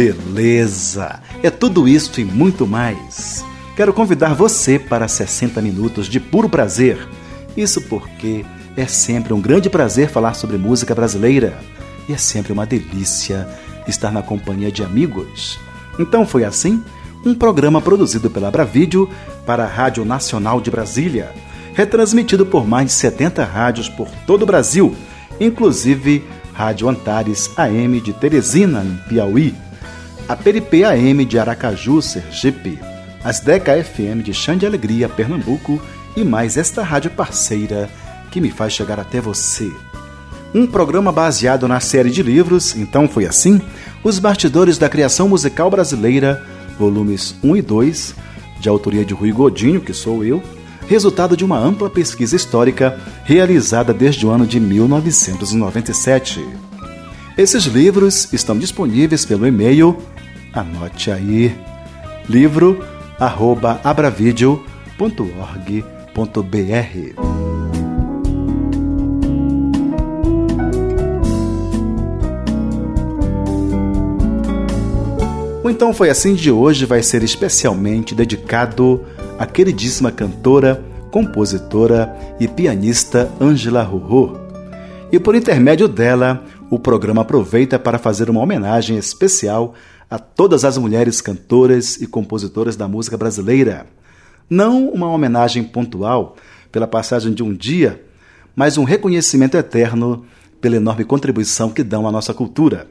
Beleza! É tudo isso e muito mais. Quero convidar você para 60 minutos de puro prazer. Isso porque é sempre um grande prazer falar sobre música brasileira e é sempre uma delícia estar na companhia de amigos. Então foi assim um programa produzido pela Bravídeo para a Rádio Nacional de Brasília, retransmitido por mais de 70 rádios por todo o Brasil, inclusive Rádio Antares AM de Teresina, em Piauí, a Peripê AM de Aracaju, Sergipe, as Deca FM de Chã de Alegria, Pernambuco e mais esta rádio parceira que me faz chegar até você. Um programa baseado na série de livros, então foi assim, Os Bastidores da Criação Musical Brasileira, volumes 1 e 2, de autoria de Rui Godinho, que sou eu, resultado de uma ampla pesquisa histórica realizada desde o ano de 1997. Esses livros estão disponíveis pelo e-mail, anote aí, livro@abravideo.org.br. O Então Foi Assim de hoje vai ser especialmente dedicado à queridíssima cantora, compositora e pianista Angela Rorô. E por intermédio dela, o programa aproveita para fazer uma homenagem especial a todas as mulheres cantoras e compositoras da música brasileira. Não uma homenagem pontual pela passagem de um dia, mas um reconhecimento eterno pela enorme contribuição que dão à nossa cultura.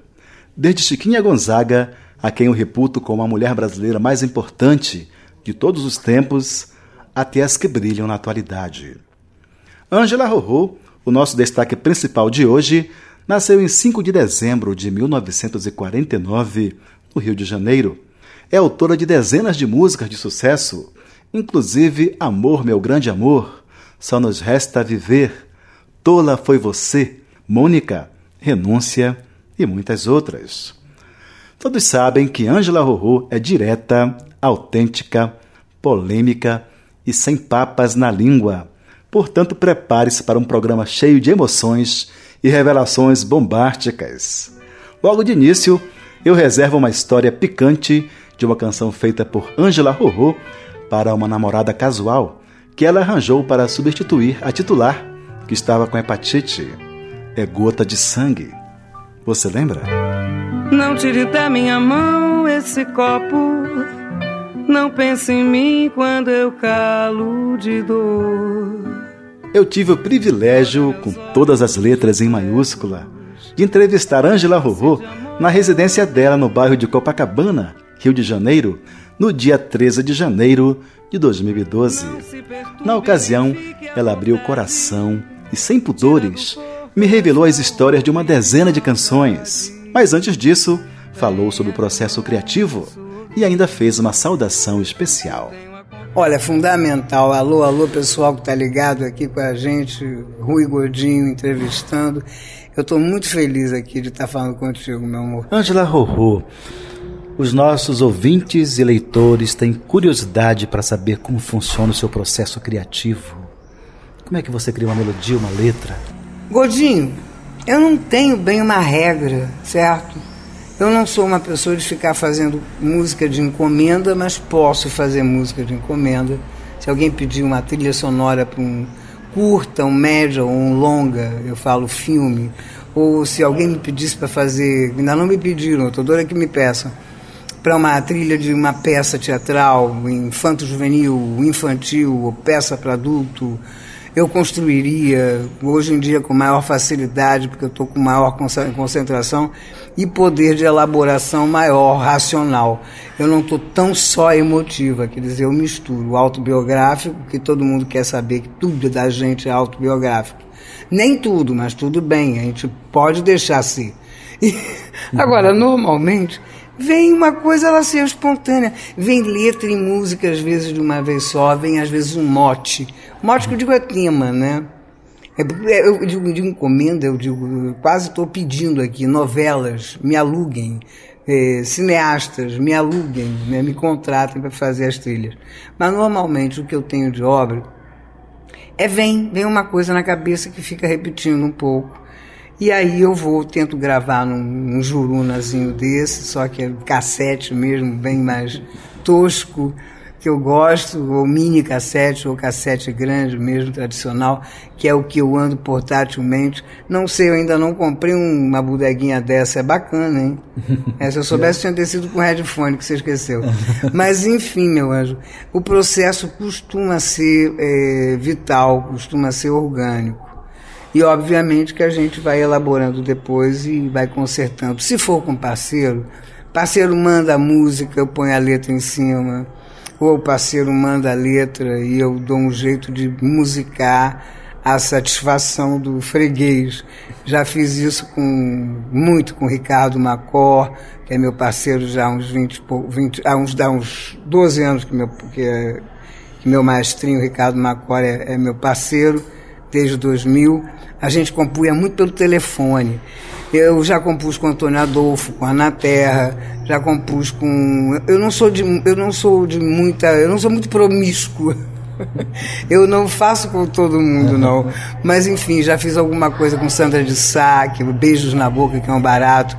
Desde Chiquinha Gonzaga a quem eu reputo como a mulher brasileira mais importante de todos os tempos, até as que brilham na atualidade. Angela Rorô, o nosso destaque principal de hoje, nasceu em 5 de dezembro de 1949, no Rio de Janeiro. É autora de dezenas de músicas de sucesso, inclusive Amor, Meu Grande Amor, Só Nos Resta Viver, Tola Foi Você, Mônica, Renúncia e muitas outras. Todos sabem que Angela Rorô é direta, autêntica, polêmica e sem papas na língua. Portanto, prepare-se para um programa cheio de emoções e revelações bombásticas. Logo de início, eu reservo uma história picante de uma canção feita por Angela Rorô para uma namorada casual que ela arranjou para substituir a titular que estava com hepatite. É gota de sangue. Você lembra? Não tire da minha mão esse copo. Não pense em mim quando eu calo de dor. Eu tive o privilégio, com todas as letras em maiúscula, de entrevistar Angela Rorô na residência dela no bairro de Copacabana, Rio de Janeiro, no dia 13 de janeiro de 2012. Na ocasião, ela abriu o coração e, sem pudores, me revelou as histórias de uma dezena de canções mas antes disso, falou sobre o processo criativo e ainda fez uma saudação especial. Olha, é fundamental. Alô, alô, pessoal que está ligado aqui com a gente, Rui Godinho entrevistando. Eu estou muito feliz aqui de estar tá falando contigo, meu amor. Angela Rorô, os nossos ouvintes e leitores têm curiosidade para saber como funciona o seu processo criativo. Como é que você cria uma melodia, uma letra? Godinho, eu não tenho bem uma regra, certo? Eu não sou uma pessoa de ficar fazendo música de encomenda, mas posso fazer música de encomenda. Se alguém pedir uma trilha sonora para um curta, um média ou um longa, eu falo filme. Ou se alguém me pedisse para fazer, ainda não me pediram, estou doida que me peçam, para uma trilha de uma peça teatral, infanto-juvenil, infantil, ou peça para adulto, eu construiria hoje em dia com maior facilidade, porque eu estou com maior concentração e poder de elaboração maior, racional. Eu não estou tão só emotiva, quer dizer, eu misturo o autobiográfico, que todo mundo quer saber que tudo da gente é autobiográfico. Nem tudo, mas tudo bem, a gente pode deixar ser. E, agora, normalmente, vem uma coisa ela ser espontânea. Vem letra e música, às vezes de uma vez só, vem às vezes um mote. Mote que eu digo é tema, né? É, é, eu digo, digo encomenda, eu digo, quase estou pedindo aqui, novelas, me aluguem, é, cineastas, me aluguem, né, me contratem para fazer as trilhas. Mas normalmente o que eu tenho de obra é vem, vem uma coisa na cabeça que fica repetindo um pouco. E aí eu vou, tento gravar num, num jurunazinho desse, só que é cassete mesmo, bem mais tosco, que eu gosto, ou mini cassete, ou cassete grande mesmo, tradicional, que é o que eu ando portátilmente. Não sei, eu ainda não comprei uma bodeguinha dessa, é bacana, hein? É, se eu soubesse, tinha descido com headphone, que você esqueceu. Mas, enfim, meu anjo, o processo costuma ser é, vital, costuma ser orgânico. E, obviamente, que a gente vai elaborando depois e vai consertando. Se for com parceiro, parceiro manda a música, eu ponho a letra em cima ou o parceiro manda a letra e eu dou um jeito de musicar a satisfação do freguês. Já fiz isso com muito com Ricardo Macor, que é meu parceiro já há uns 20, 20 há uns, há uns 12 anos que meu, que, é, que meu maestrinho Ricardo Macor é, é meu parceiro, desde 2000. A gente compunha muito pelo telefone. Eu já compus com Antônio Adolfo, com Ana Terra, já compus com. Eu não sou de, eu não sou de muita. Eu não sou muito promíscua. Eu não faço com todo mundo, não. Mas, enfim, já fiz alguma coisa com Sandra de Sá, que Beijos na Boca, que é um barato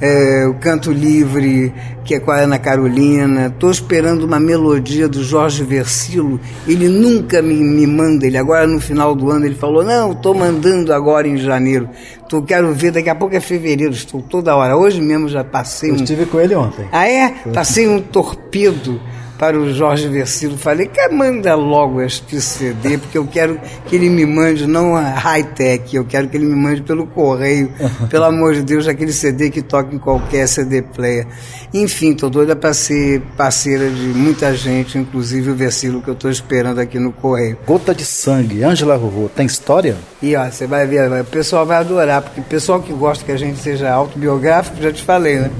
é, o Canto Livre, que é com a Ana Carolina. Estou esperando uma melodia do Jorge Versilo. Ele nunca me, me manda. Ele agora no final do ano ele falou: Não, estou mandando agora em janeiro. Tô, quero ver, daqui a pouco é fevereiro. Estou toda hora. Hoje mesmo já passei. Eu um... estive com ele ontem. Ah, é? Passei um torpedo para o Jorge Versilo. Falei que manda logo este CD, porque eu quero que ele me mande, não high-tech, eu quero que ele me mande pelo correio, pelo amor de Deus, aquele CD que toca em qualquer CD player. Enfim, estou doida para ser parceira de muita gente, inclusive o Versilo que eu estou esperando aqui no correio. Gota de Sangue, Ângela Rorô, tem história? E ó, você vai ver, o pessoal vai adorar, porque o pessoal que gosta que a gente seja autobiográfico, já te falei, né?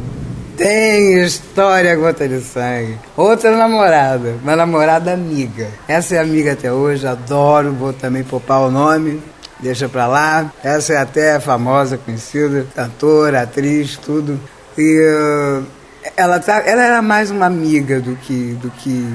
Tem história gota de sangue. Outra namorada, uma namorada amiga. Essa é amiga até hoje, adoro, vou também poupar o nome. Deixa pra lá. Essa é até famosa, conhecida, cantora, atriz, tudo. E uh, ela, tá, ela era mais uma amiga do que. Do que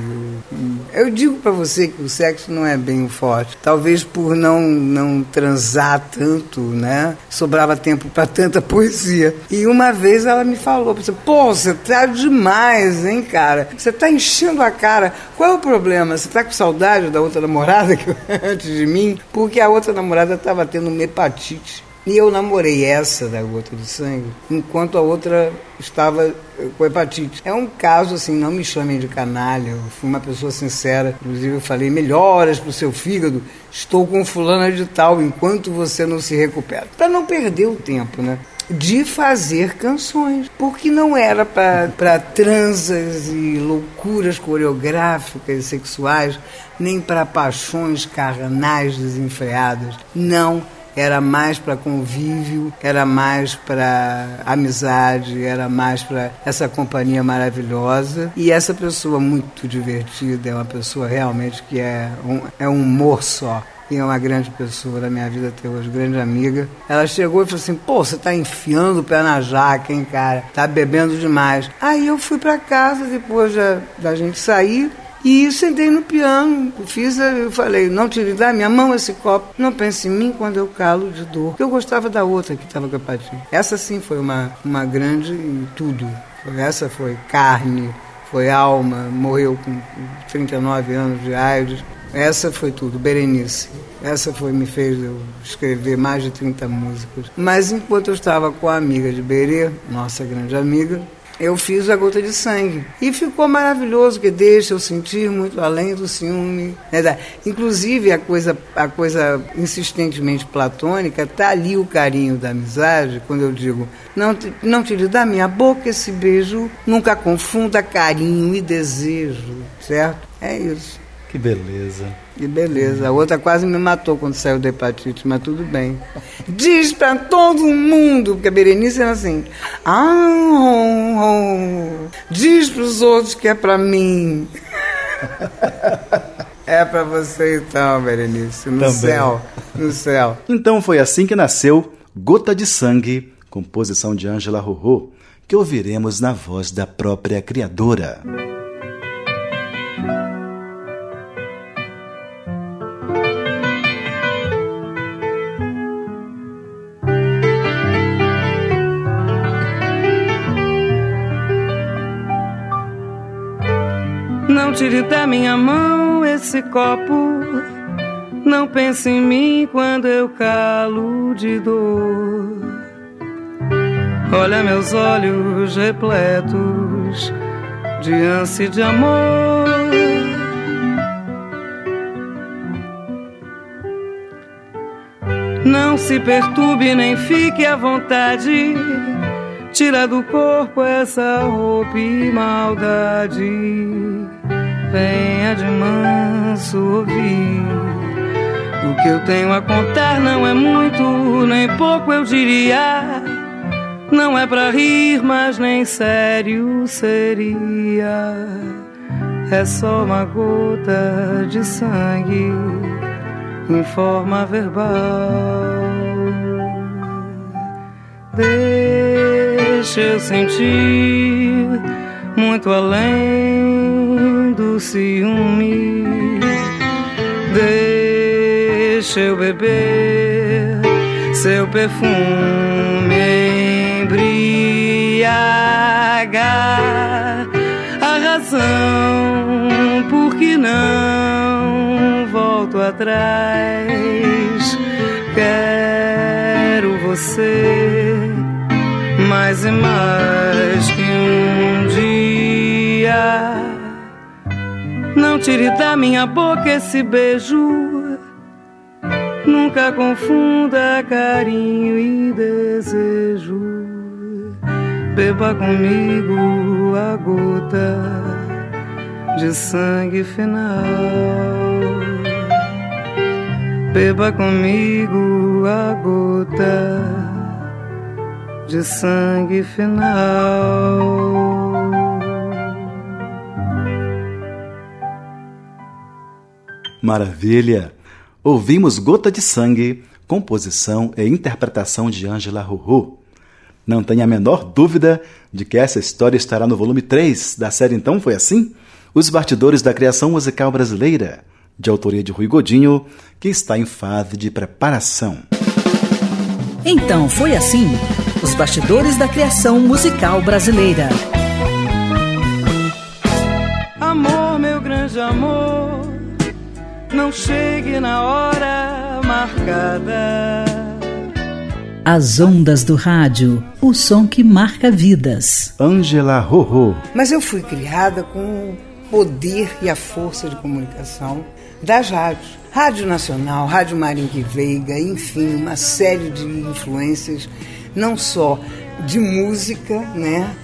eu digo para você que o sexo não é bem forte. Talvez por não, não transar tanto, né? Sobrava tempo para tanta poesia. E uma vez ela me falou: pô, você tá demais, hein, cara? Você tá enchendo a cara. Qual é o problema? Você tá com saudade da outra namorada que antes de mim? Porque a outra namorada estava tendo uma hepatite. E eu namorei essa da gota de sangue, enquanto a outra estava eh, com hepatite. É um caso assim, não me chamem de canalha, eu fui uma pessoa sincera. Inclusive eu falei, melhoras para o seu fígado, estou com fulana de tal, enquanto você não se recupera. Para não perder o tempo, né? de fazer canções, porque não era para transas e loucuras coreográficas e sexuais, nem para paixões carnais desenfreadas. Não era mais para convívio, era mais para amizade, era mais para essa companhia maravilhosa. E essa pessoa muito divertida, é uma pessoa realmente que é um, é um humor só e é uma grande pessoa da minha vida até hoje, grande amiga. Ela chegou e falou assim: pô, você tá enfiando o pé na jaca, hein, cara? Tá bebendo demais. Aí eu fui para casa depois da, da gente sair. E sentei no piano, fiz, eu falei, não tire da minha mão esse copo, não pense em mim quando eu calo de dor. Eu gostava da outra que estava com a patinha. Essa sim foi uma, uma grande tudo. Essa foi carne, foi alma, morreu com 39 anos de AIDS. Essa foi tudo, Berenice. Essa foi me fez eu escrever mais de 30 músicas. Mas enquanto eu estava com a amiga de Berê, nossa grande amiga, eu fiz a gota de sangue. E ficou maravilhoso, que deixa eu sentir muito além do ciúme. Né? Inclusive, a coisa, a coisa insistentemente platônica, está ali o carinho da amizade, quando eu digo, não, não tire da minha boca esse beijo, nunca confunda carinho e desejo, certo? É isso. Que beleza. Que beleza. A outra quase me matou quando saiu da hepatite, mas tudo bem. Diz pra todo mundo, porque a Berenice era assim. Ah, diz pros outros que é pra mim. é pra você então, Berenice. No Também. céu. No céu. Então foi assim que nasceu Gota de Sangue, composição de Ângela Rorô, que ouviremos na voz da própria criadora. Tire da minha mão esse copo. Não pense em mim quando eu calo de dor. Olha meus olhos repletos de ânsia de amor. Não se perturbe nem fique à vontade. Tira do corpo essa roupa e maldade venha de manso ouvir. O que eu tenho a contar não é muito, nem pouco eu diria. Não é pra rir, mas nem sério seria. É só uma gota de sangue em forma verbal. Deixa eu sentir muito além do ciúme. Deixa eu beber seu perfume embriagar a razão por que não volto atrás. Quero você mais e mais que um dia. Não tire da minha boca esse beijo. Nunca confunda carinho e desejo. Beba comigo a gota de sangue final. Beba comigo a gota de sangue final. Maravilha! Ouvimos Gota de Sangue, composição e interpretação de Ângela Rorô. Não tenha a menor dúvida de que essa história estará no volume 3 da série Então Foi Assim? Os Bastidores da Criação Musical Brasileira, de autoria de Rui Godinho, que está em fase de preparação. Então Foi Assim? Os bastidores da criação musical brasileira. Amor, meu grande amor, não chegue na hora marcada. As ondas do rádio, o som que marca vidas. Ângela Rorô. Mas eu fui criada com o poder e a força de comunicação das rádios. Rádio Nacional, Rádio Marinque Veiga, enfim, uma série de influências não só de música, né?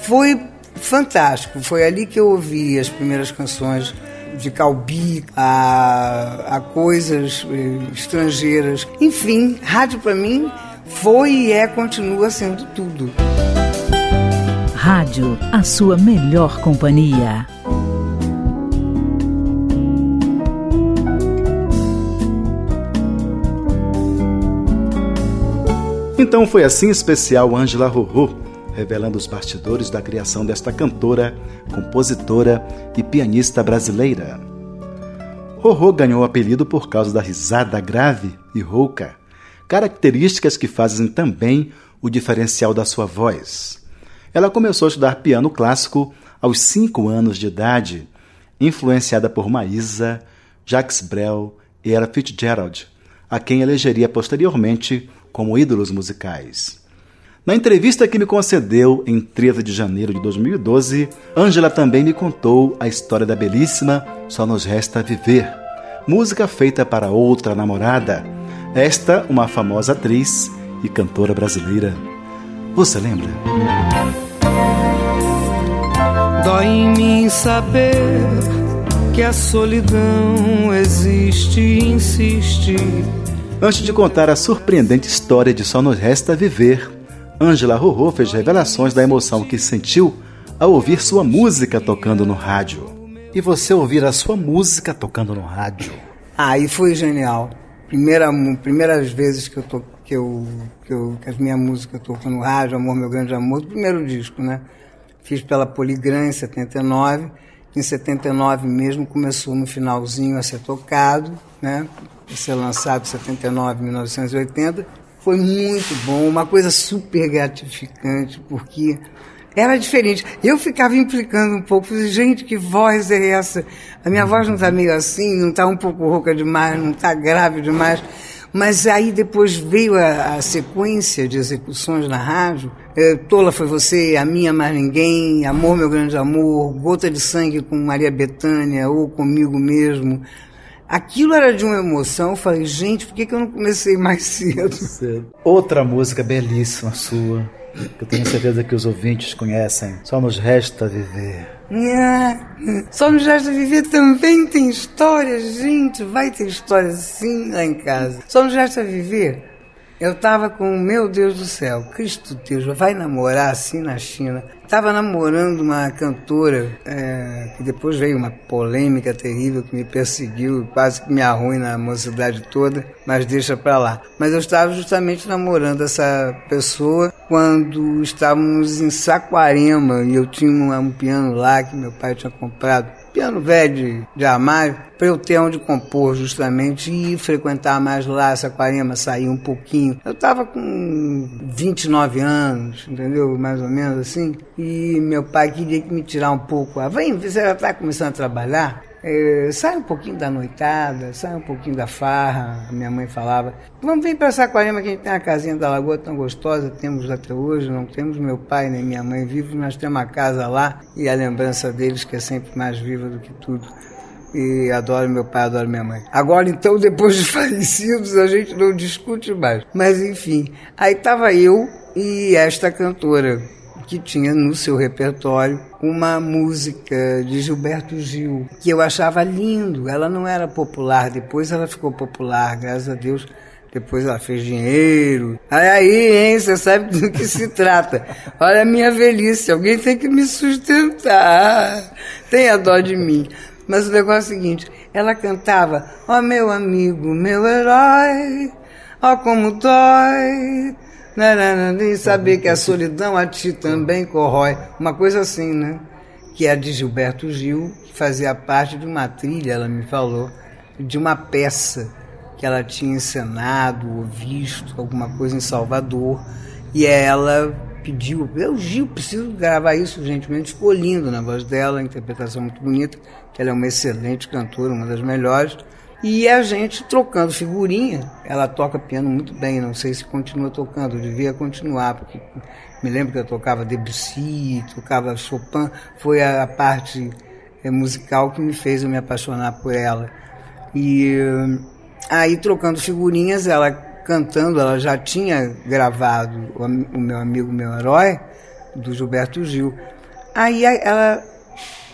Foi fantástico. Foi ali que eu ouvi as primeiras canções de Calbi a, a coisas eh, estrangeiras. Enfim, rádio para mim foi e é, continua sendo tudo. Rádio, a sua melhor companhia. Então foi assim especial Ângela Rorô, revelando os bastidores da criação desta cantora, compositora e pianista brasileira. Rorô ganhou o apelido por causa da risada grave e rouca, características que fazem também o diferencial da sua voz. Ela começou a estudar piano clássico aos cinco anos de idade, influenciada por Maísa, Jacques Brel e Ella Fitzgerald, a quem elegeria posteriormente como ídolos musicais. Na entrevista que me concedeu em 13 de janeiro de 2012, Angela também me contou a história da belíssima Só Nos Resta Viver, música feita para outra namorada, esta uma famosa atriz e cantora brasileira. Você lembra? Dói em mim saber que a solidão existe e insiste. Antes de contar a surpreendente história de Só Nos Resta Viver, Angela Rorô fez revelações da emoção que sentiu ao ouvir sua música tocando no rádio. E você ouvir a sua música tocando no rádio? Aí ah, foi genial. Primeira, primeiras vezes que eu, to, que, eu, que, eu, que a minha música tocou no rádio, Amor Meu Grande Amor, primeiro disco, né? Fiz pela Poligram em 79. Em 79 mesmo começou no finalzinho a ser tocado, né? A ser lançado em 79, 1980. Foi muito bom, uma coisa super gratificante, porque era diferente. Eu ficava implicando um pouco, falei, gente, que voz é essa? A minha voz não está meio assim, não está um pouco rouca demais, não está grave demais. Mas aí depois veio a, a, sequência de execuções na rádio. É, Tola foi você, A Minha Mais Ninguém, Amor Meu Grande Amor, Gota de Sangue com Maria Bethânia ou Comigo Mesmo. Aquilo era de uma emoção. Eu falei, gente, por que, que eu não comecei mais cedo? Outra música belíssima sua que eu tenho certeza que os ouvintes conhecem. Só nos resta viver. Só nos resta viver também tem história, gente. Vai ter história sim lá em casa. Só nos resta viver eu tava com, meu Deus do céu, Cristo Deus, vai namorar assim na China. Tava namorando uma cantora, é, que depois veio uma polêmica terrível que me perseguiu, quase que me arruina a mocidade toda, mas deixa pra lá. Mas eu estava justamente namorando essa pessoa quando estávamos em Saquarema e eu tinha um, um piano lá que meu pai tinha comprado piano velho de, de armário, para eu ter onde compor justamente e frequentar mais lá, Saquarema, sair um pouquinho. Eu estava com 29 anos, entendeu? Mais ou menos assim. E meu pai queria me tirar um pouco. Ah, vem, você já está começando a trabalhar? É, sai um pouquinho da noitada, sai um pouquinho da farra. A minha mãe falava: Vamos vir para Saquarema, que a gente tem uma casinha da Lagoa tão gostosa, temos até hoje. Não temos meu pai nem minha mãe vivos, mas temos uma casa lá e a lembrança deles, que é sempre mais viva do que tudo. E adoro meu pai, adoro minha mãe. Agora, então, depois de falecidos, a gente não discute mais. Mas, enfim, aí estava eu e esta cantora que tinha no seu repertório uma música de Gilberto Gil, que eu achava lindo. Ela não era popular, depois ela ficou popular, graças a Deus. Depois ela fez dinheiro. Aí, hein, você sabe do que se trata. Olha a minha velhice, alguém tem que me sustentar. Tenha dó de mim. Mas o negócio é o seguinte, ela cantava, ó oh, meu amigo, meu herói, ó oh, como dói e saber que a solidão a ti também corrói. Uma coisa assim, né? Que é de Gilberto Gil, que fazia parte de uma trilha, ela me falou, de uma peça que ela tinha encenado ou visto, alguma coisa em Salvador. E ela pediu, eu Gil, preciso gravar isso gentilmente. Ficou lindo na voz dela, a interpretação muito bonita, que ela é uma excelente cantora, uma das melhores. E a gente trocando figurinha. Ela toca piano muito bem, não sei se continua tocando, devia continuar, porque me lembro que eu tocava Debussy, tocava Chopin, foi a parte é, musical que me fez eu me apaixonar por ela. E aí trocando figurinhas, ela cantando, ela já tinha gravado o meu amigo, meu herói, do Gilberto Gil. Aí ela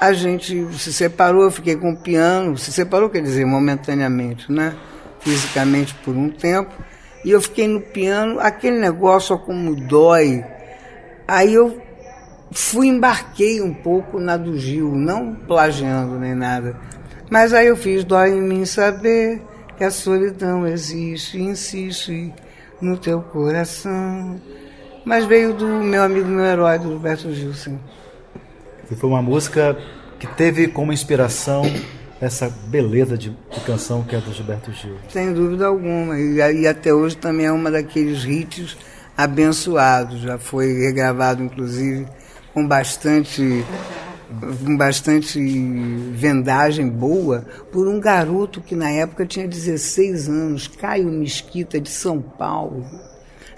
a gente se separou, eu fiquei com o piano, se separou quer dizer momentaneamente, né? Fisicamente por um tempo, e eu fiquei no piano, aquele negócio como dói. Aí eu fui embarquei um pouco na do Gil, não plagiando nem nada. Mas aí eu fiz dói em mim saber que a solidão existe, insiste no teu coração. Mas veio do meu amigo, meu herói, do Roberto Gil, sim. Foi uma música que teve como inspiração essa beleza de, de, canção que é do Gilberto Gil. Sem dúvida alguma. E, e até hoje também é uma daqueles hits abençoados. Já foi regravado, inclusive, com bastante com bastante vendagem boa por um garoto que na época tinha 16 anos, Caio Mesquita de São Paulo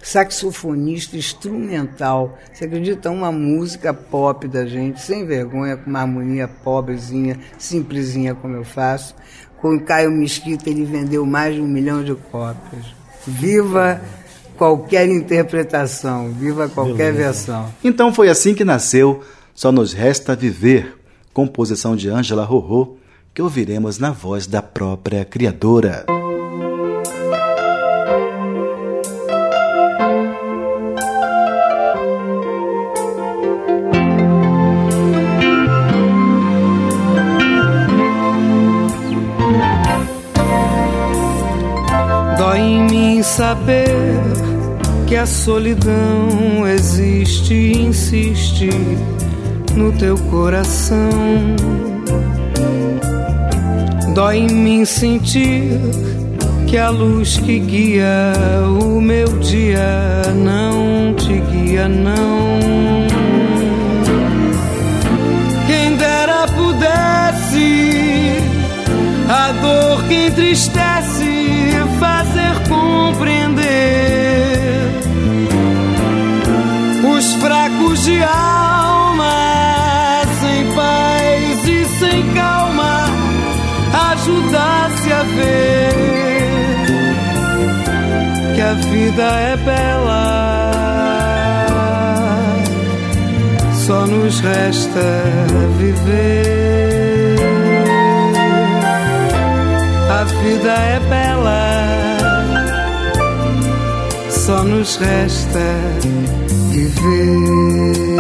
saxofonista instrumental. Você acredita? Uma música pop da gente, sem vergonha, com uma harmonia pobrezinha, simplesinha como eu faço. Com o Caio Mesquita ele vendeu mais de um milhão de cópias. Viva qualquer interpretação, viva qualquer Beleza. versão. Então foi assim que nasceu Só Nos Resta Viver, composição de Ângela Rorô, que ouviremos na voz da própria criadora. Saber que a solidão existe e insiste no teu coração. Dói em mim sentir que a luz que guia o meu dia não te guia, não. Quem dera pudesse a dor que entristece os fracos de alma sem paz e sem calma ajudasse a ver que a vida é bela. Só nos resta viver. A vida é bela. Só nos resta viver.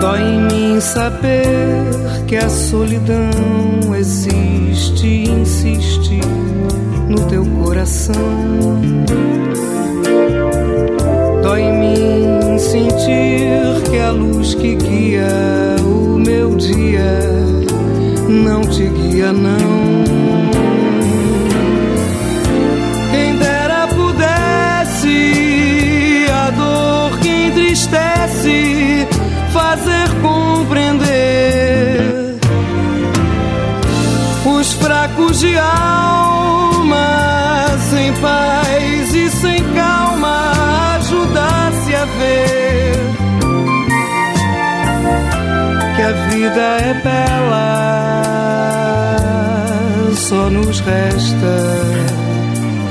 Dói em mim saber que a solidão existe insiste no teu coração. Luz que guia vida é bela, só nos resta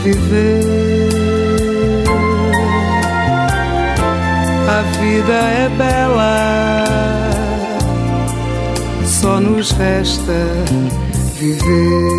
viver. A vida é bela, só nos resta viver.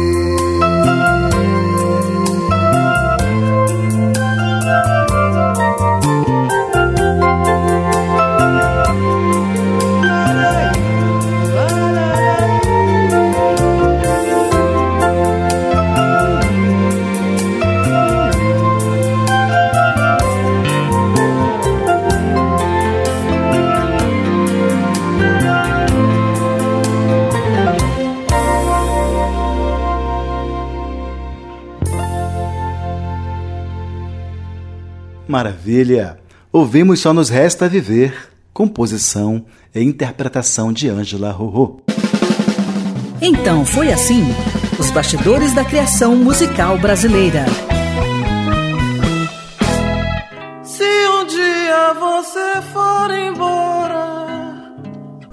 Maravilha! Ouvimos Só Nos Resta Viver, composição e interpretação de Ângela Rorô. Então foi assim: os bastidores da criação musical brasileira.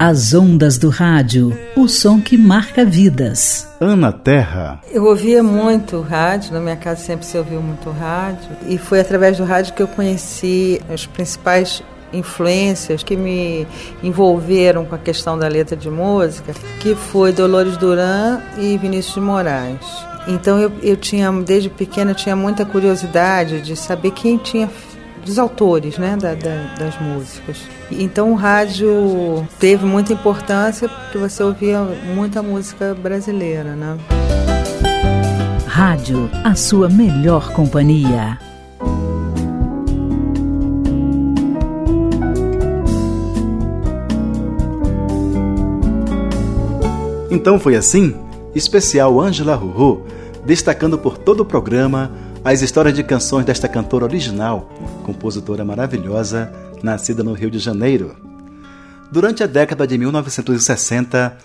As ondas do rádio, o som que marca vidas. Ana Terra, Eu ouvia muito rádio, na minha casa sempre se ouviu muito rádio, e foi através do rádio que eu conheci as principais influências que me envolveram com a questão da letra de música, que foi Dolores Duran e Vinícius de Moraes. Então eu, eu tinha, desde pequena, eu tinha muita curiosidade de saber quem tinha dos autores né, da- da- das músicas. Então o rádio teve muita importância porque você ouvia muita música brasileira, né? Rádio, a sua melhor companhia. Então foi assim? Especial Ângela Rorô, destacando por todo o programa as histórias de canções desta cantora original, compositora maravilhosa, nascida no Rio de Janeiro. Durante a década de 1960,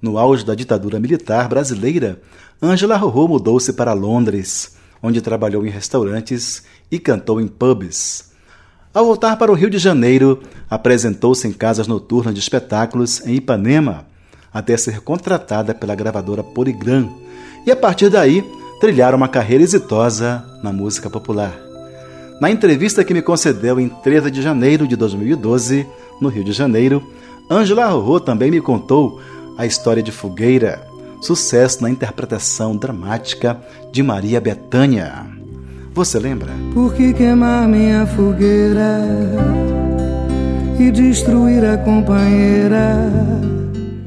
no auge da ditadura militar brasileira, Ângela Rorô mudou-se para Londres, onde trabalhou em restaurantes e cantou em pubs. Ao voltar para o Rio de Janeiro, apresentou-se em casas noturnas de espetáculos em Ipanema, até ser contratada pela gravadora Polygram e a partir daí trilharam uma carreira exitosa na música popular. Na entrevista que me concedeu em 13 de janeiro de 2012, no Rio de Janeiro, Ângela Rorô também me contou a história de Fogueira, sucesso na interpretação dramática de Maria Bethânia. Você lembra? Por que queimar minha fogueira e destruir a companheira?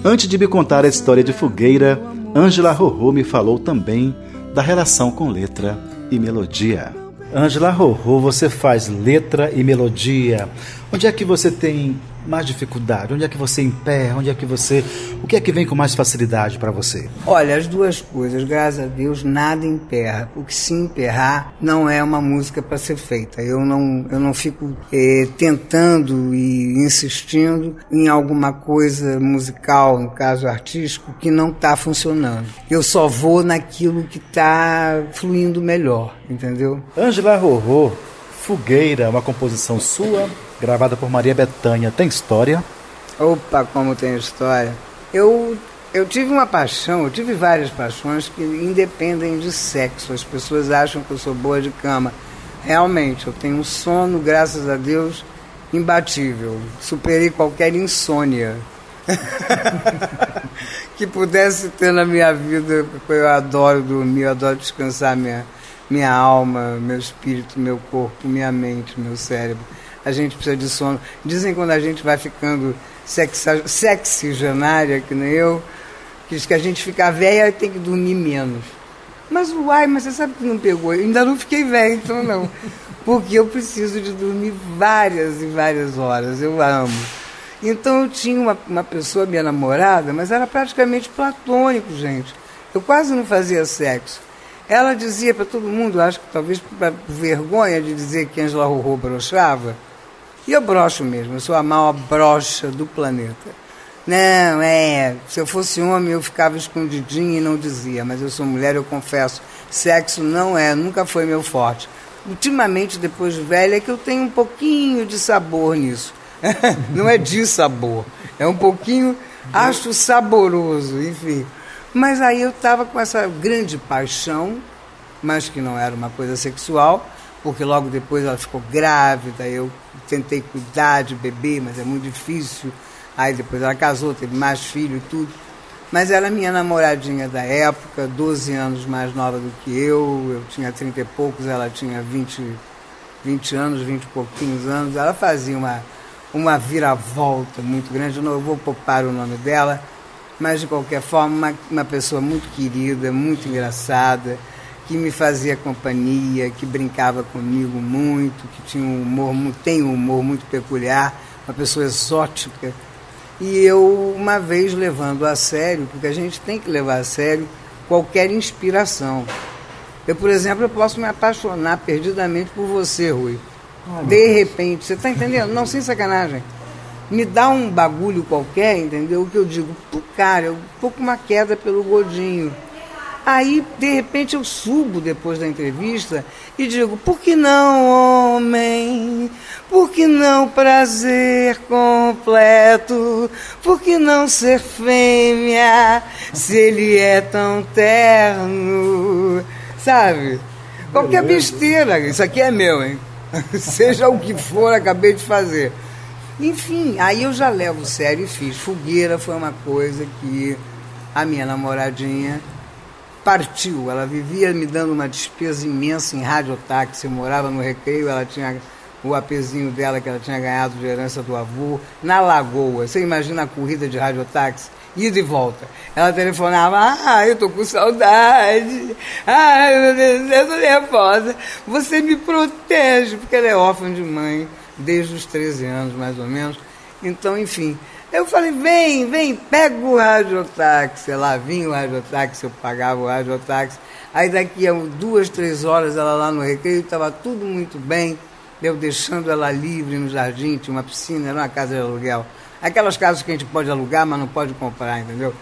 Antes de me contar a história de Fogueira, Ângela Rorô me falou também da relação com letra e melodia. Ângela Rorô, você faz letra e melodia. Onde é que você tem mais dificuldade? Onde é que você emperra? Onde é que você. O que é que vem com mais facilidade para você? Olha, as duas coisas, graças a Deus, nada emperra. O que se emperrar não é uma música para ser feita. Eu não, eu não fico é, tentando e insistindo em alguma coisa musical, no caso artístico, que não está funcionando. Eu só vou naquilo que está fluindo melhor, entendeu? Ângela Rorô, Fogueira, uma composição sua, gravada por Maria Bethânia. Tem história? Opa, como tem história. Eu, eu tive uma paixão, eu tive várias paixões que independem de sexo. As pessoas acham que eu sou boa de cama. Realmente, eu tenho um sono, graças a Deus, imbatível. Superei qualquer insônia que pudesse ter na minha vida. Eu adoro dormir, eu adoro descansar minha, minha alma, meu espírito, meu corpo, minha mente, meu cérebro a gente precisa de sono. Dizem quando a gente vai ficando sexigenária, que nem eu, que diz que a gente fica velha e tem que dormir menos. Mas uai, mas você sabe que não pegou? Eu ainda não fiquei velha, então não. Porque eu preciso de dormir várias e várias horas. Eu amo. Então eu tinha uma, uma pessoa, minha namorada, mas era praticamente platônico, gente. Eu quase não fazia sexo. Ela dizia para todo mundo, acho que talvez por vergonha de dizer que Angela Rorô brochava, e eu brocho mesmo, eu sou a maior brocha do planeta. Não, é. Se eu fosse homem, eu ficava escondidinho e não dizia, mas eu sou mulher, eu confesso. Sexo não é, nunca foi meu forte. Ultimamente, depois de velha, é que eu tenho um pouquinho de sabor nisso. não é de sabor, é um pouquinho, acho saboroso, enfim. Mas aí eu estava com essa grande paixão, mas que não era uma coisa sexual, porque logo depois ela ficou grávida, eu tentei cuidar de bebê, mas é muito difícil. Aí depois ela casou, teve mais filho e tudo. Mas ela é minha namoradinha da época, 12 anos mais nova do que eu, eu tinha 30 e poucos, ela tinha 20, 20 anos, 20 e pouquinhos anos. Ela fazia uma, uma viravolta muito grande, eu não vou poupar o nome dela, mas de qualquer forma, uma, uma pessoa muito querida, muito engraçada que me fazia companhia, que brincava comigo muito, que tinha um humor, tem um humor muito peculiar, uma pessoa exótica. E eu, uma vez levando a sério, porque a gente tem que levar a sério qualquer inspiração. Eu, por exemplo, eu posso me apaixonar perdidamente por você, Rui. De repente, você está entendendo? Não, sem sacanagem. Me dá um bagulho qualquer, entendeu? O que eu digo, pô, cara, eu tô com uma queda pelo godinho Aí, de repente, eu subo depois da entrevista e digo: por que não, homem? Por que não prazer completo? Por que não ser fêmea se ele é tão terno? Sabe? Qualquer besteira, isso aqui é meu, hein? Seja o que for, acabei de fazer. Enfim, aí eu já levo sério e fiz. Fogueira foi uma coisa que a minha namoradinha partiu. Ela vivia me dando uma despesa imensa em radiotáxi. Eu morava no Recreio, ela tinha o apezinho dela que ela tinha ganhado de herança do avô, na Lagoa. Você imagina a corrida de radiotáxi? Ida e volta. Ela telefonava, ah, eu tô com saudade. Ai, meu Deus, eu tô nervosa. Você me protege, porque ela é órfã de mãe desde os 13 anos, mais ou menos. Então, enfim, eu falei, vem, vem, pega o radiotáxi. Lá vinha o radiotáxi, eu pagava o radiotáxi. Aí daqui a duas, três horas ela lá no recreio, estava tudo muito bem. Eu deixando ela livre no jardim, tinha uma piscina, era uma casa de aluguel. Aquelas casas que a gente pode alugar, mas não pode comprar, entendeu?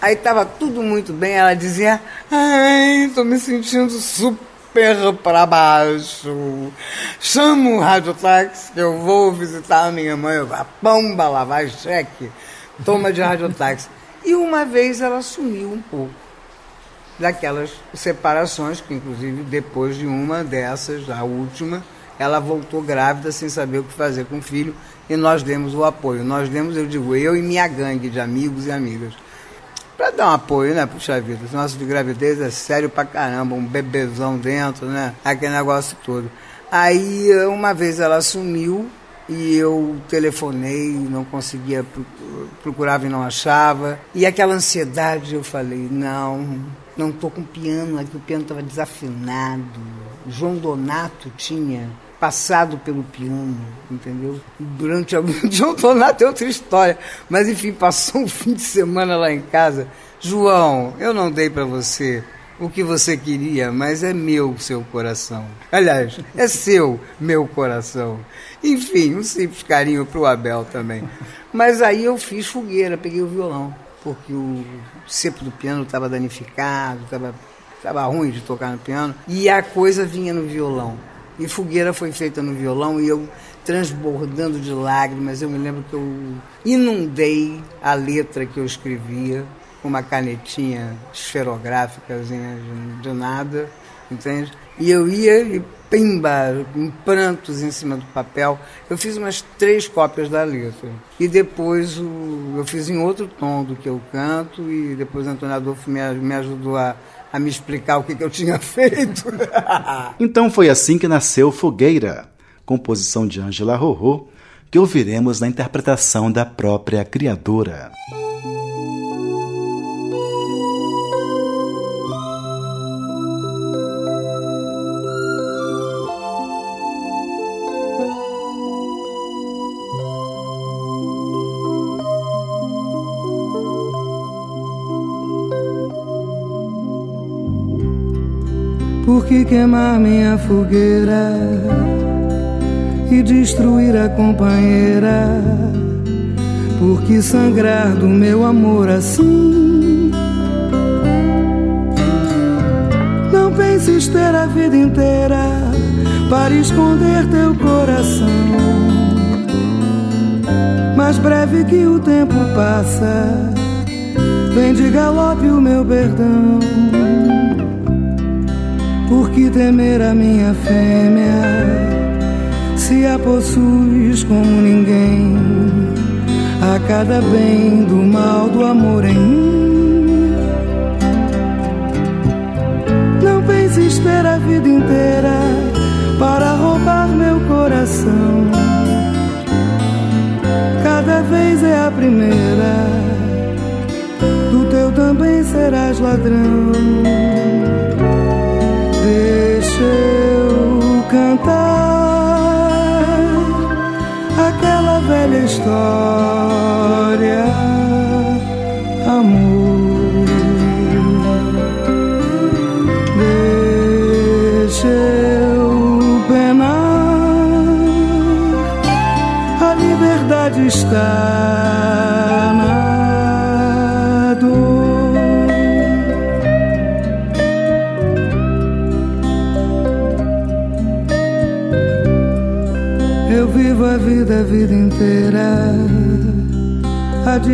Aí estava tudo muito bem, ela dizia, ai, estou me sentindo super super para baixo. Chama o radiotáxi que eu vou visitar a minha mãe. Eu vou, pomba lá, vai, cheque. Toma de radiotáxi. E uma vez ela sumiu um pouco. daquelas separações, que inclusive depois de uma dessas, a última, ela voltou grávida sem saber o que fazer com o filho e nós demos o apoio. Nós demos, eu digo, eu e minha gangue de amigos e amigas. Para dar um apoio, né? Puxa vida, esse nosso de gravidez é sério pra caramba, um bebezão dentro, né? Aquele negócio todo. Aí, uma vez ela sumiu, e eu telefonei, não conseguia, procurava e não achava. E aquela ansiedade, eu falei, não, não estou com piano, aqui o piano estava desafinado. João Donato tinha passado pelo piano, entendeu? Durante algum João Donato é outra história, mas enfim, passou um fim de semana lá em casa. João, eu não dei para você o que você queria, mas é meu seu coração. Aliás, é seu meu coração. Enfim, um simples carinho para o Abel também. Mas aí eu fiz fogueira, peguei o violão, porque o cepo do piano estava danificado, estava tava ruim de tocar no piano, e a coisa vinha no violão. E fogueira foi feita no violão e eu transbordando de lágrimas, eu me lembro que eu inundei a letra que eu escrevia com uma canetinha esferográfica de, de nada, entende? E eu ia e pimba, em prantos em cima do papel. Eu fiz umas três cópias da letra. E depois o, eu fiz em outro tom do que eu canto, e depois o Antônio Adolfo me, me ajudou a, a me explicar o que, que eu tinha feito. então foi assim que nasceu Fogueira, composição de Angela Rorô, que ouviremos na interpretação da própria criadora. Queimar minha fogueira e destruir a companheira? Por que sangrar do meu amor assim? Não penses ter a vida inteira para esconder teu coração. Mais breve que o tempo passa, vem de galope o meu perdão. Por que temer a minha fêmea se a possuis como ninguém? A cada bem do mal do amor em mim.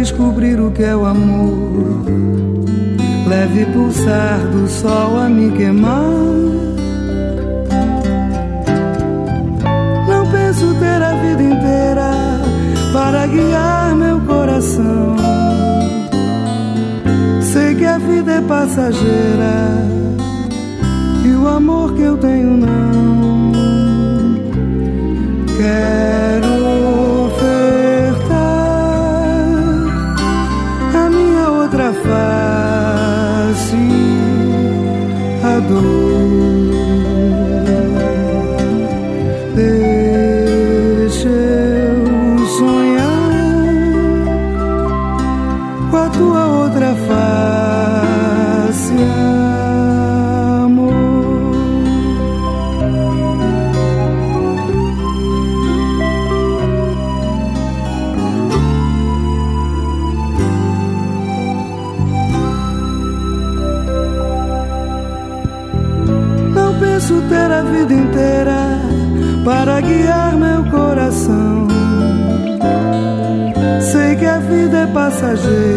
Descobrir o que é o amor. Leve pulsar do sol a me queimar. Não penso ter a vida inteira para guiar meu coração. Sei que a vida é passageira a Sei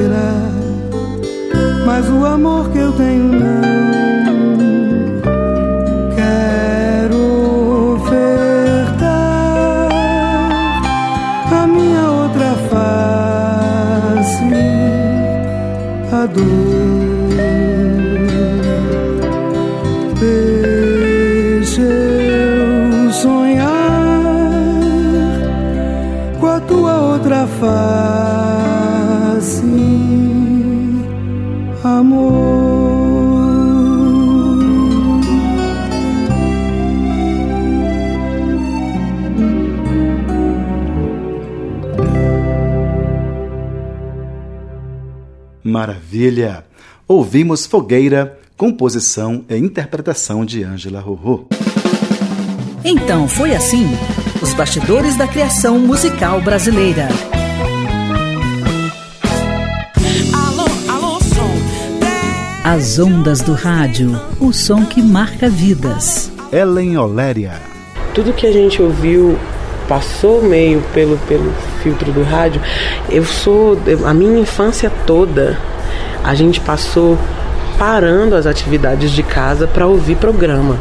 Maravilha! Ouvimos Fogueira, composição e interpretação de Ângela Rorô. Então foi assim: os bastidores da criação musical brasileira. Alô, alô, som. As ondas do rádio, o som que marca vidas. Ellen Oléria. tudo que a gente ouviu passou meio pelo, pelo filtro do rádio. Eu sou. A minha infância toda, a gente passou parando as atividades de casa para ouvir programa.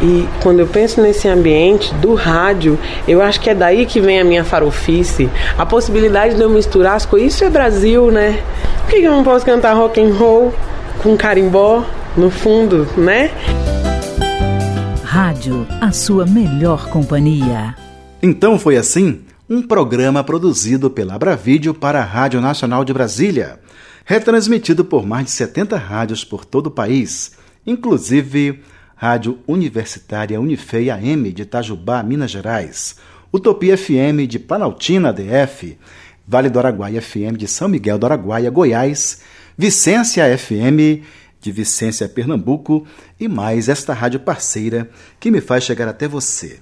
E quando eu penso nesse ambiente do rádio, eu acho que é daí que vem a minha farofice, a possibilidade de eu misturar as coisas. Isso é Brasil, né? Por que eu não posso cantar rock and roll com carimbó no fundo, né? Rádio, a sua melhor companhia. Então foi assim um programa produzido pela Abravídeo para a Rádio Nacional de Brasília, retransmitido por mais de 70 rádios por todo o país, inclusive Rádio Universitária Unifei AM de Itajubá, Minas Gerais, Utopia FM de Planaltina, DF, Vale do Araguaia FM de São Miguel do Araguaia, Goiás, Vicência FM de Vicência, Pernambuco e mais esta rádio parceira que me faz chegar até você.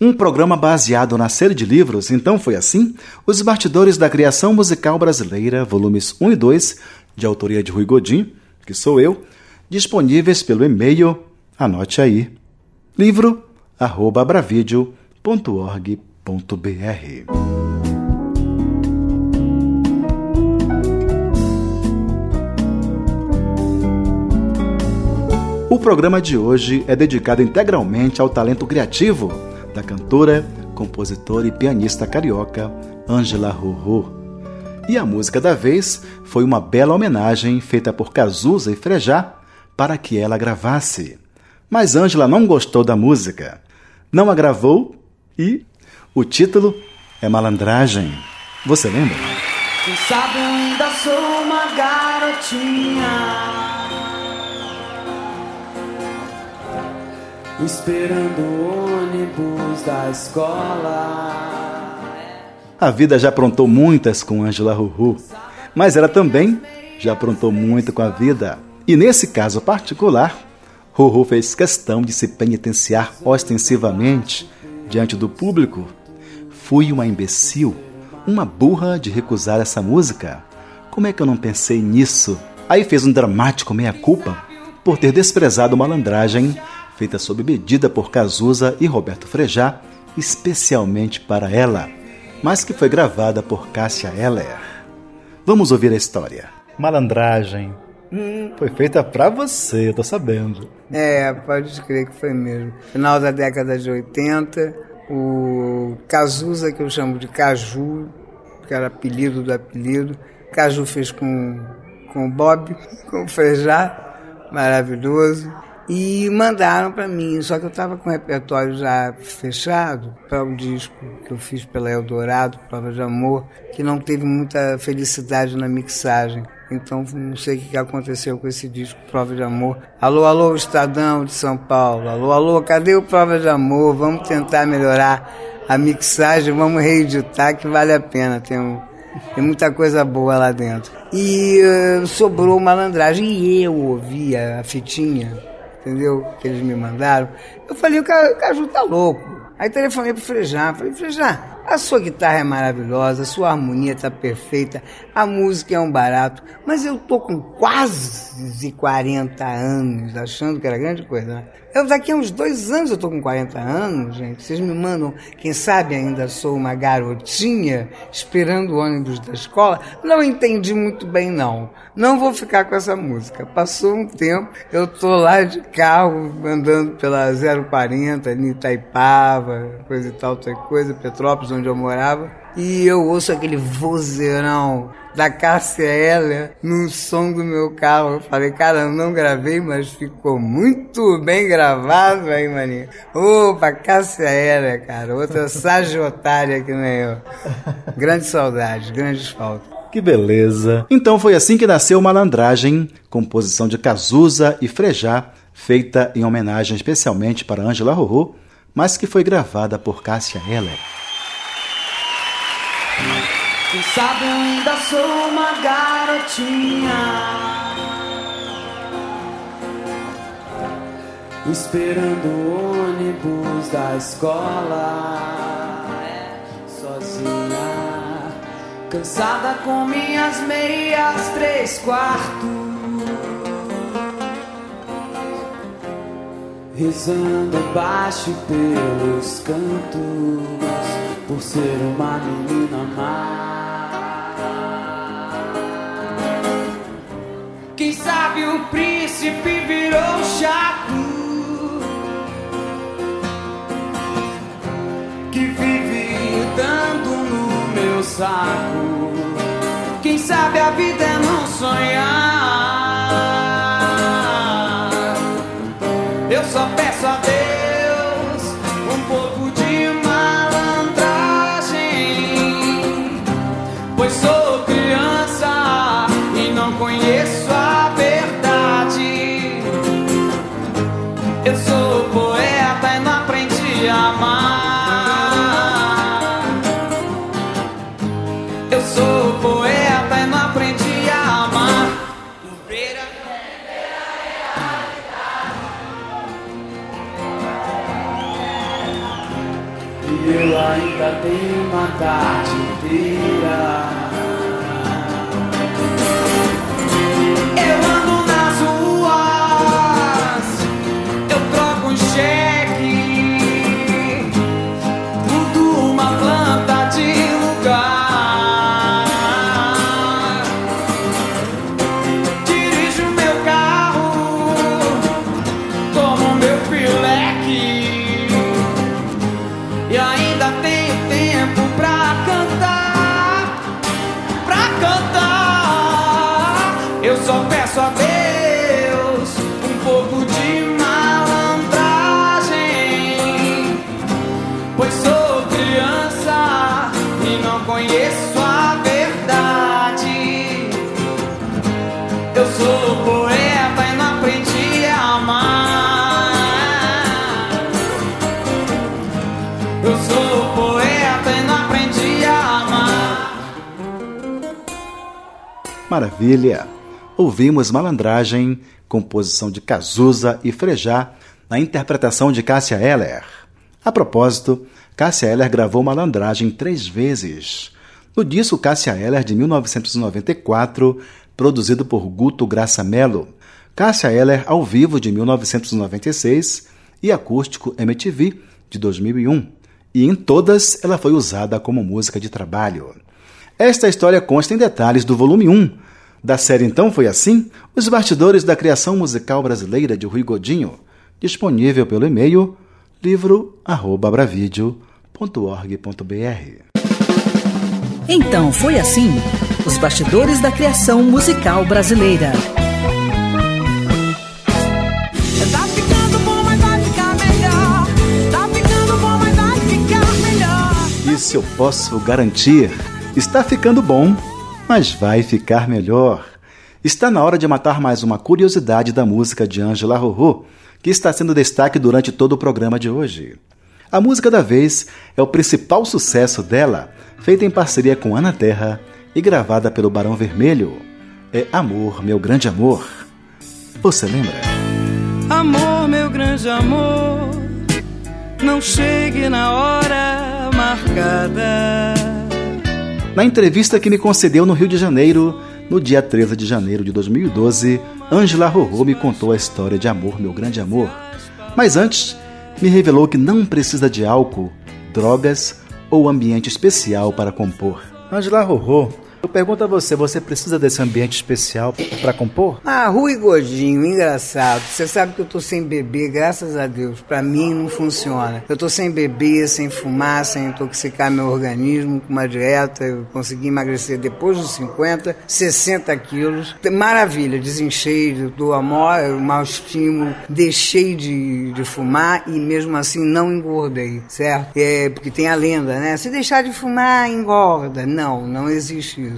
Um programa baseado na série de livros, então foi assim? Os Bastidores da Criação Musical Brasileira, volumes 1 e 2, de autoria de Rui Godin, que sou eu, disponíveis pelo e-mail, anote aí, livro arroba abravideo.org.br. O programa de hoje é dedicado integralmente ao talento criativo da cantora, compositora e pianista carioca Ângela Rorô. E a música da vez foi uma bela homenagem feita por Cazuza e Frejá para que ela gravasse. Mas Ângela não gostou da música, não a gravou e o título é Malandragem. Você lembra? Quem sabe ainda sou uma garotinha. Esperando o ônibus da escola. A vida já aprontou muitas com Ângela Ruru, mas ela também já aprontou muito com a vida. E nesse caso particular, Ruru fez questão de se penitenciar ostensivamente diante do público. Fui uma imbecil, uma burra de recusar essa música. Como é que eu não pensei nisso? Aí fez um dramático meia-culpa por ter desprezado malandragem feita sob medida por Cazuza e Roberto Frejá, especialmente para ela, mas que foi gravada por Cássia Eller. Vamos ouvir a história. Malandragem. Foi feita pra você, eu tô sabendo. É, pode crer que foi mesmo. Final da década de 80, o Cazuza, que eu chamo de Caju, que era apelido do apelido, Caju fez com, com o Bob, com o Frejá, maravilhoso. E mandaram para mim, só que eu estava com o repertório já fechado para o disco que eu fiz pela Eldorado, Prova de Amor, que não teve muita felicidade na mixagem. Então não sei o que aconteceu com esse disco, Prova de Amor. Alô, alô, Estadão de São Paulo. Alô, alô, cadê o Prova de Amor? Vamos tentar melhorar a mixagem, vamos reeditar que vale a pena. Tem, um, tem muita coisa boa lá dentro. E uh, sobrou malandragem e eu ouvia a fitinha entendeu? Que eles me mandaram. Eu falei, o Caju tá louco. Aí telefonei pro Frejá, falei, Frejá, A sua guitarra é maravilhosa, a sua harmonia está perfeita, a música é um barato, mas eu tô com quase 40 anos, achando que era grande coisa, né? Eu daqui a uns dois anos eu tô com 40 anos, gente. Vocês me mandam, quem sabe ainda sou uma garotinha esperando o ônibus da escola. Não entendi muito bem, não. Não vou ficar com essa música. Passou um tempo, eu tô lá de carro, andando pela 040, ali em Itaipava, coisa e tal, tal coisa, Petrópolis, onde eu morava. E eu ouço aquele vozeirão da Cássia Eller no som do meu carro. Eu falei, cara, eu não gravei, mas ficou muito bem gravado aí, maninho. Opa, Cássia Eller, cara. Outra sagiotária que nem eu. Grande saudade, grandes faltas. Que beleza! Então foi assim que nasceu Malandragem, composição de Cazuza e Frejá, feita em homenagem especialmente para Angela Rorô, mas que foi gravada por Cássia Eller. Quem sabe eu ainda sou uma garotinha. Esperando o ônibus da escola. É, Sozinha Cansada com minhas meias três quartos Rezando baixo pelos cantos por ser uma menina má. Quem sabe o príncipe virou chato que vive dando no meu saco. Quem sabe a vida é não sonhar. Eu sou poeta e não aprendi a amar. Eu sou poeta e não aprendi a amar. E eu ainda tenho uma tarde Maravilha! Ouvimos Malandragem, composição de Cazuza e Frejá, na interpretação de Cássia Eller. A propósito, Cássia Eller gravou Malandragem três vezes. No disco Cássia Eller de 1994, produzido por Guto Graça Mello, Cássia Eller ao vivo de 1996 e acústico MTV de 2001. E em todas ela foi usada como música de trabalho. Esta história consta em detalhes do volume 1. Da série Então Foi Assim, os bastidores da criação musical brasileira de Rui Godinho, disponível pelo e-mail livro@bravideo.org.br. Então foi assim: os bastidores da criação musical brasileira. Tá ficando bom, mas vai ficar melhor. Tá ficando bom, mas vai ficar melhor. Isso eu posso garantir. Está ficando bom, mas vai ficar melhor. Está na hora de matar mais uma curiosidade da música de Angela Rorô, que está sendo destaque durante todo o programa de hoje. A música da vez é o principal sucesso dela, feita em parceria com Ana Terra e gravada pelo Barão Vermelho. É Amor, Meu Grande Amor. Você lembra? Amor, meu grande amor, não chegue na hora marcada. Na entrevista que me concedeu no Rio de Janeiro, no dia 13 de janeiro de 2012, Ângela Rorô me contou a história de amor, meu grande amor. Mas antes, me revelou que não precisa de álcool, drogas ou ambiente especial para compor. Ângela Rorô, eu pergunto a você, você precisa desse ambiente especial para compor? Ah, Rui Gordinho, engraçado. Você sabe que eu tô sem beber, graças a Deus. Pra mim não funciona. Eu tô sem beber, sem fumar, sem intoxicar meu organismo, com uma dieta. Eu consegui emagrecer depois dos 50, 60 quilos. Maravilha, desinchei do amor, mau estímulo, deixei de, de fumar e mesmo assim não engordei, certo? É, porque tem a lenda, né? Se deixar de fumar, engorda. Não, não existe isso.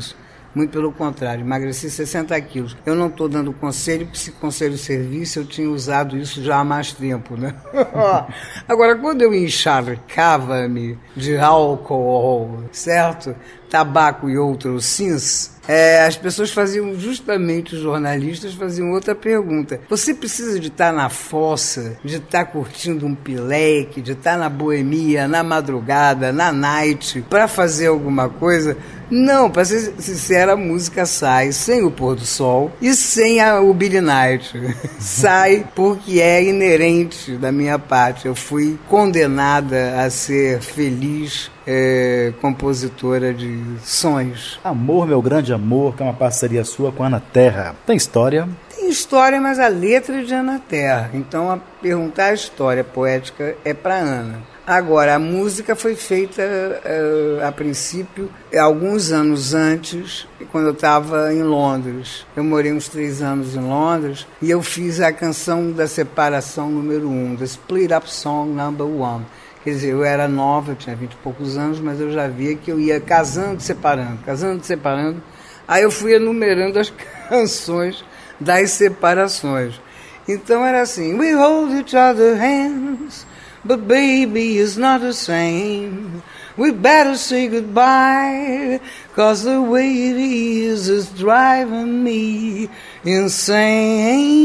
Muito pelo contrário, emagreci 60 quilos. Eu não estou dando conselho, porque se conselho servisse, eu tinha usado isso já há mais tempo, né? Agora, quando eu encharcava-me de álcool, certo? Tabaco e outros sims, é, as pessoas faziam, justamente os jornalistas faziam outra pergunta. Você precisa de estar na fossa, de estar curtindo um pileque, de estar na boemia, na madrugada, na night, para fazer alguma coisa? Não, para ser sincera, a música sai sem o pôr do sol e sem a, o Billy Night. sai porque é inerente da minha parte. Eu fui condenada a ser feliz é, compositora de sons. Amor, meu grande amor, que é uma parceria sua com Ana Terra. Tem história? Tem história, mas a letra é de Ana Terra. Então, a perguntar a história poética é para Ana. Agora, a música foi feita uh, a princípio, alguns anos antes, quando eu estava em Londres. Eu morei uns três anos em Londres e eu fiz a canção da separação número um, The Split Up Song Number One. Quer dizer, eu era nova, tinha vinte e poucos anos, mas eu já via que eu ia casando, separando, casando, separando. Aí eu fui enumerando as canções das separações. Então era assim: We hold each other hands. But baby, it's not the same. We better say goodbye, cause the way it is is driving me insane.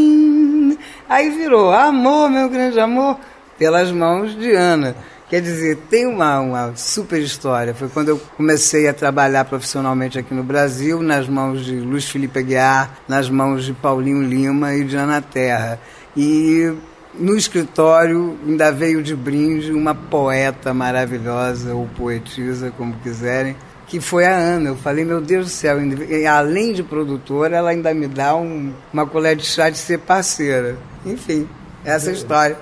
Aí virou amor, meu grande amor, pelas mãos de Ana. Quer dizer, tem uma, uma super história. Foi quando eu comecei a trabalhar profissionalmente aqui no Brasil, nas mãos de Luiz Felipe Aguiar, nas mãos de Paulinho Lima e de Ana Terra. E no escritório ainda veio de brinde uma poeta maravilhosa, ou poetisa, como quiserem, que foi a Ana. Eu falei, meu Deus do céu, além de produtora, ela ainda me dá um, uma colher de chá de ser parceira. Enfim, essa é a história.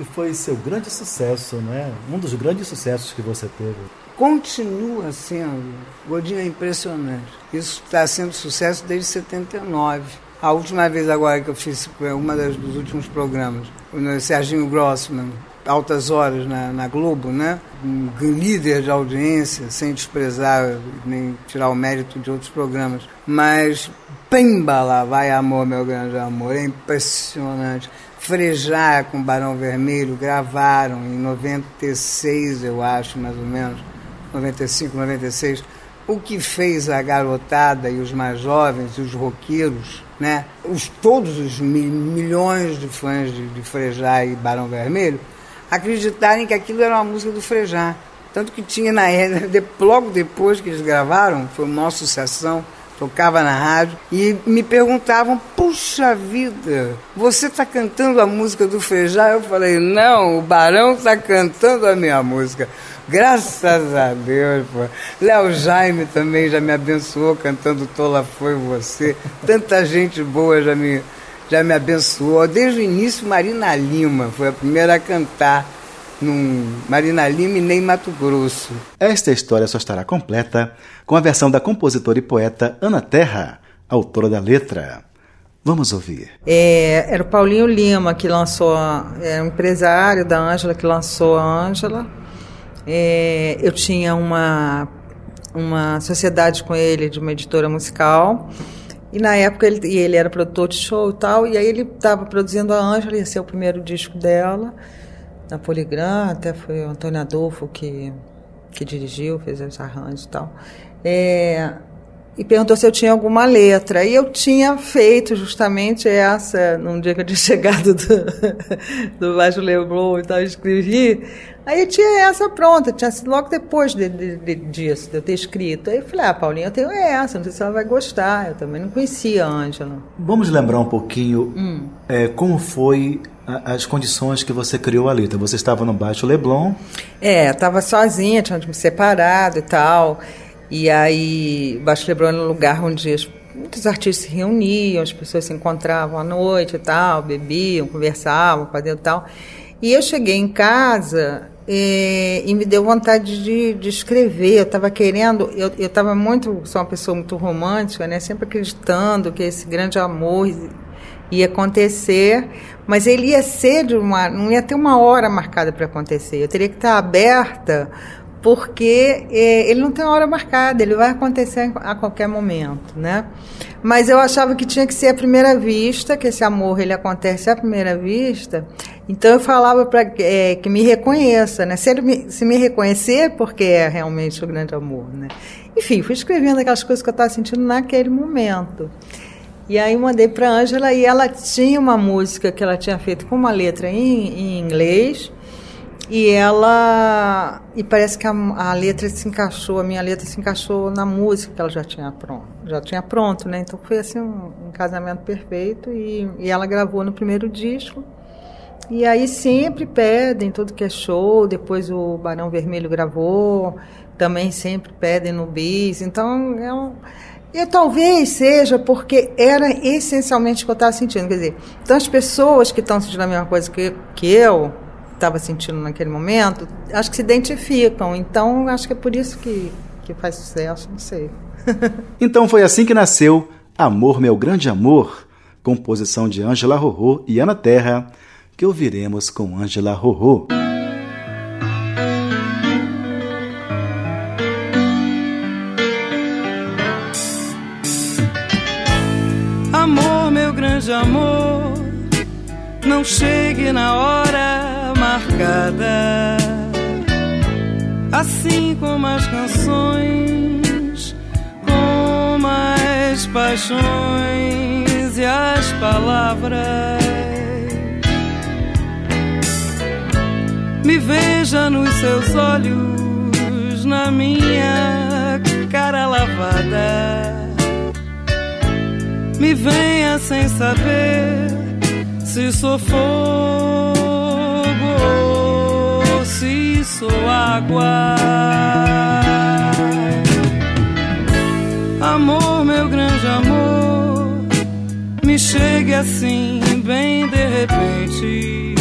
E foi seu grande sucesso, né? Um dos grandes sucessos que você teve. Continua sendo. Godinho é impressionante. Isso está sendo sucesso desde 79. A última vez agora que eu fiz uma das, dos últimos programas, o Serginho Grossman, altas horas na, na, Globo, né? Um líder de audiência, sem desprezar nem tirar o mérito de outros programas. Mas, pimba lá, vai amor, meu grande amor, é impressionante. Frejar com Barão Vermelho gravaram em 96, eu acho, mais ou menos, 95, 96 o que fez a garotada e os mais jovens e os roqueiros, né, os, todos os milhões de fãs de, de Frejá e Barão Vermelho, acreditarem que aquilo era uma música do Frejá. Tanto que tinha na logo depois que eles gravaram, foi uma sucessão, tocava na rádio, e me perguntavam, puxa vida, você está cantando a música do Frejá? Eu falei, não, o Barão está cantando a minha música. Graças a Deus, pô. Léo Jaime também já me abençoou cantando Tola Foi Você. Tanta gente boa já me, já me abençoou. Desde o início, Marina Lima foi a primeira a cantar num Marina Lima e nem Mato Grosso. Esta história só estará completa com a versão da compositora e poeta Ana Terra, autora da letra. Vamos ouvir. É, era o Paulinho Lima que lançou, é um empresário da Ângela que lançou a Ângela é, eu tinha uma, uma sociedade com ele de uma editora musical. E na época ele, e ele era produtor de show e tal, e aí ele estava produzindo a Ângela, ia ser o primeiro disco dela, na Poligram, até foi o Antônio Adolfo que, que dirigiu, fez os arranjos e tal. É, e perguntou se eu tinha alguma letra. E eu tinha feito justamente essa, num dia que eu tinha chegado do, do Baixo Leblon e tal, escrevi. Aí eu tinha essa pronta, tinha sido logo depois de, de, de, disso, de eu ter escrito. Aí eu falei, ah, Paulinha, eu tenho essa, não sei se ela vai gostar. Eu também não conhecia a Ângela. Vamos lembrar um pouquinho é, como foi a- as condições que você criou a letra. Você estava no Baixo Leblon, É, eu tava sozinha, tinha me separado e tal. E aí, Baixo Leblon era um lugar onde as- muitos artistas se reuniam, as pessoas se encontravam à noite e tal, bebiam, conversavam, faziam e tal. E eu cheguei em casa eh, e me deu vontade de, de escrever. Eu estava querendo, eu eu estava muito, sou uma pessoa muito romântica, né? Sempre acreditando que esse grande amor ia acontecer, mas ele ia ser de uma, não ia ter uma hora marcada para acontecer. Eu teria que estar aberta, porque eh, ele não tem hora marcada, ele vai acontecer a qualquer momento, né? Mas eu achava que tinha que ser à primeira vista, que esse amor ele acontece à primeira vista. Então eu falava para que me reconheça, né? Se me, se me reconhecer, porque é realmente o grande amor, né? Enfim, fui escrevendo aquelas coisas que eu estava sentindo naquele momento. E aí mandei para Ângela e ela tinha uma música que ela tinha feito com uma letra em, em inglês e ela e parece que a, a letra se encaixou, a minha letra se encaixou na música que ela já tinha pronto, já tinha pronto, né? Então foi assim um, um casamento perfeito e, e ela gravou no primeiro disco. E aí sempre pedem tudo que é show, depois o Barão Vermelho gravou, também sempre pedem no bis. Então é um e talvez seja porque era essencialmente o que eu estava sentindo. Quer dizer, então as pessoas que estão sentindo a mesma coisa que, que eu estava sentindo naquele momento, acho que se identificam. Então acho que é por isso que, que faz sucesso, não sei. Então foi assim que nasceu Amor, Meu Grande Amor, composição de Ângela Rorô e Ana Terra, que ouviremos com Ângela Rorô. Amor, meu grande amor, não chegue na hora marcada. Assim como as canções, como as paixões e as palavras. Me veja nos seus olhos, na minha cara lavada. Me venha sem saber se sou fogo sou água. Amor, meu grande amor, me chegue assim, bem de repente,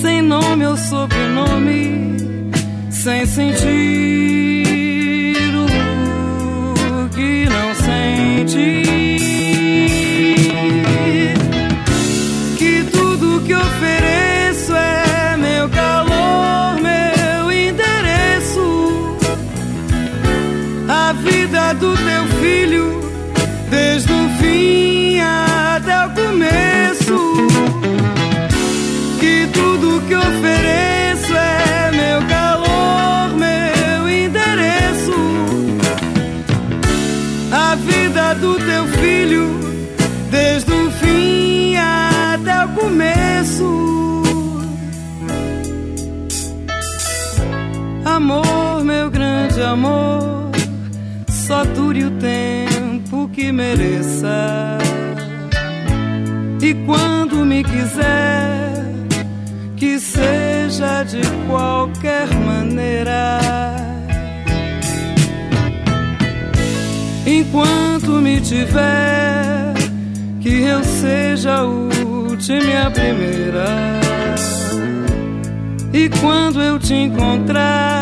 sem nome ou sobrenome, sem sentir qualquer maneira. Enquanto me tiver, que eu seja a última e a primeira. E quando eu te encontrar,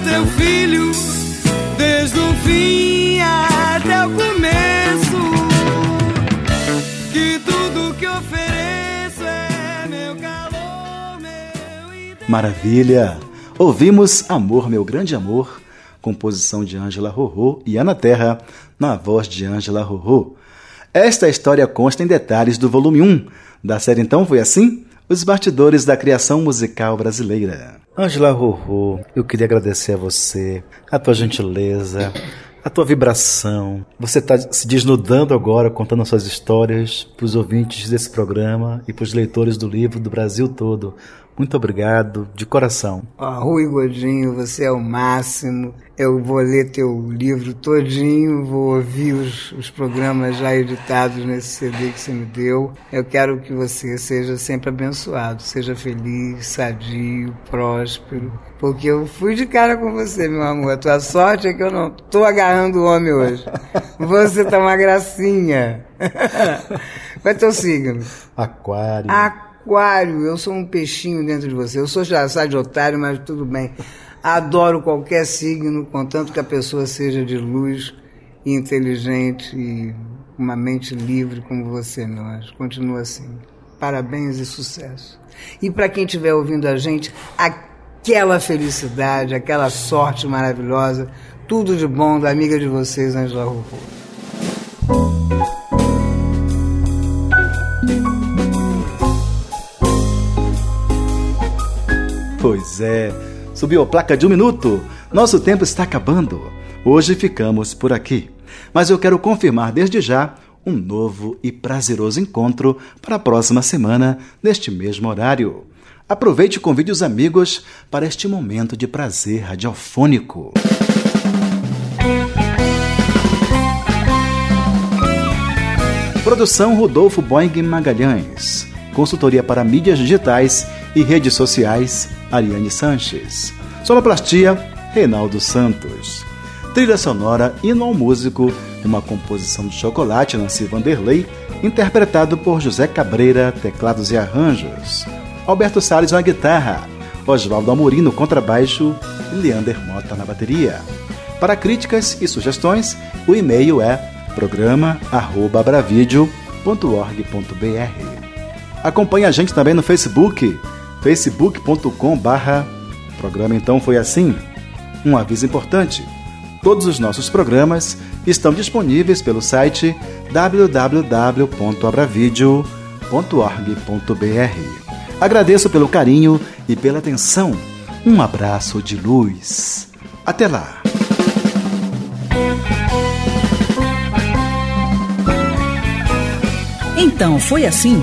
teu filho, desde o fim até o começo. Que tudo que ofereço é meu calor, meu Maravilha! Ouvimos Amor, Meu Grande Amor, composição de Ângela Rorô e Ana Terra, na voz de Ângela Rorô. Esta história consta em detalhes do volume 1 da série Então Foi Assim? Os bastidores da criação musical brasileira. Ângela Rorô, eu queria agradecer a você, a tua gentileza, a tua vibração. Você está se desnudando agora, contando suas histórias para os ouvintes desse programa e para os leitores do livro do Brasil todo. Muito obrigado, de coração. Ó, Rui Godinho, você é o máximo. Eu vou ler teu livro todinho, vou ouvir os, os programas já editados nesse CD que você me deu. Eu quero que você seja sempre abençoado, seja feliz, sadio, próspero. Porque eu fui de cara com você, meu amor. A tua sorte é que eu não tô agarrando o homem hoje. Você tá uma gracinha. Qual é teu signo? Aquário. Aquário, eu sou um peixinho dentro de você. Eu sou já de otário, mas tudo bem. Adoro qualquer signo, contanto que a pessoa seja de luz, inteligente e uma mente livre como você, anjo. Continua assim. Parabéns e sucesso. E para quem estiver ouvindo a gente, aquela felicidade, aquela sorte maravilhosa, tudo de bom da amiga de vocês, Angela Rufo. Pois é, subiu a placa de um minuto. Nosso tempo está acabando. Hoje ficamos por aqui. Mas eu quero confirmar desde já um novo e prazeroso encontro para a próxima semana, neste mesmo horário. Aproveite e convide os amigos para este momento de prazer radiofônico. Produção Rodolfo Boing Magalhães. Consultoria para mídias digitais e redes sociais, Ariane Sanches. Sonoplastia, Reinaldo Santos. Trilha sonora Hino ao Músico, uma composição de Chocolate, Nancy Vanderlei, interpretado por José Cabreira, teclados e arranjos. Alberto Salles na guitarra, Oswaldo Amorim no contrabaixo e Leander Mota na bateria. Para críticas e sugestões, o e-mail é programa@bravideo.org.br. Acompanhe a gente também no Facebook, facebook.com barra Programa Então Foi Assim. Um aviso importante, todos os nossos programas estão disponíveis pelo site www.abravideo.org.br. Agradeço pelo carinho e pela atenção. Um abraço de luz. Até lá! Então foi assim: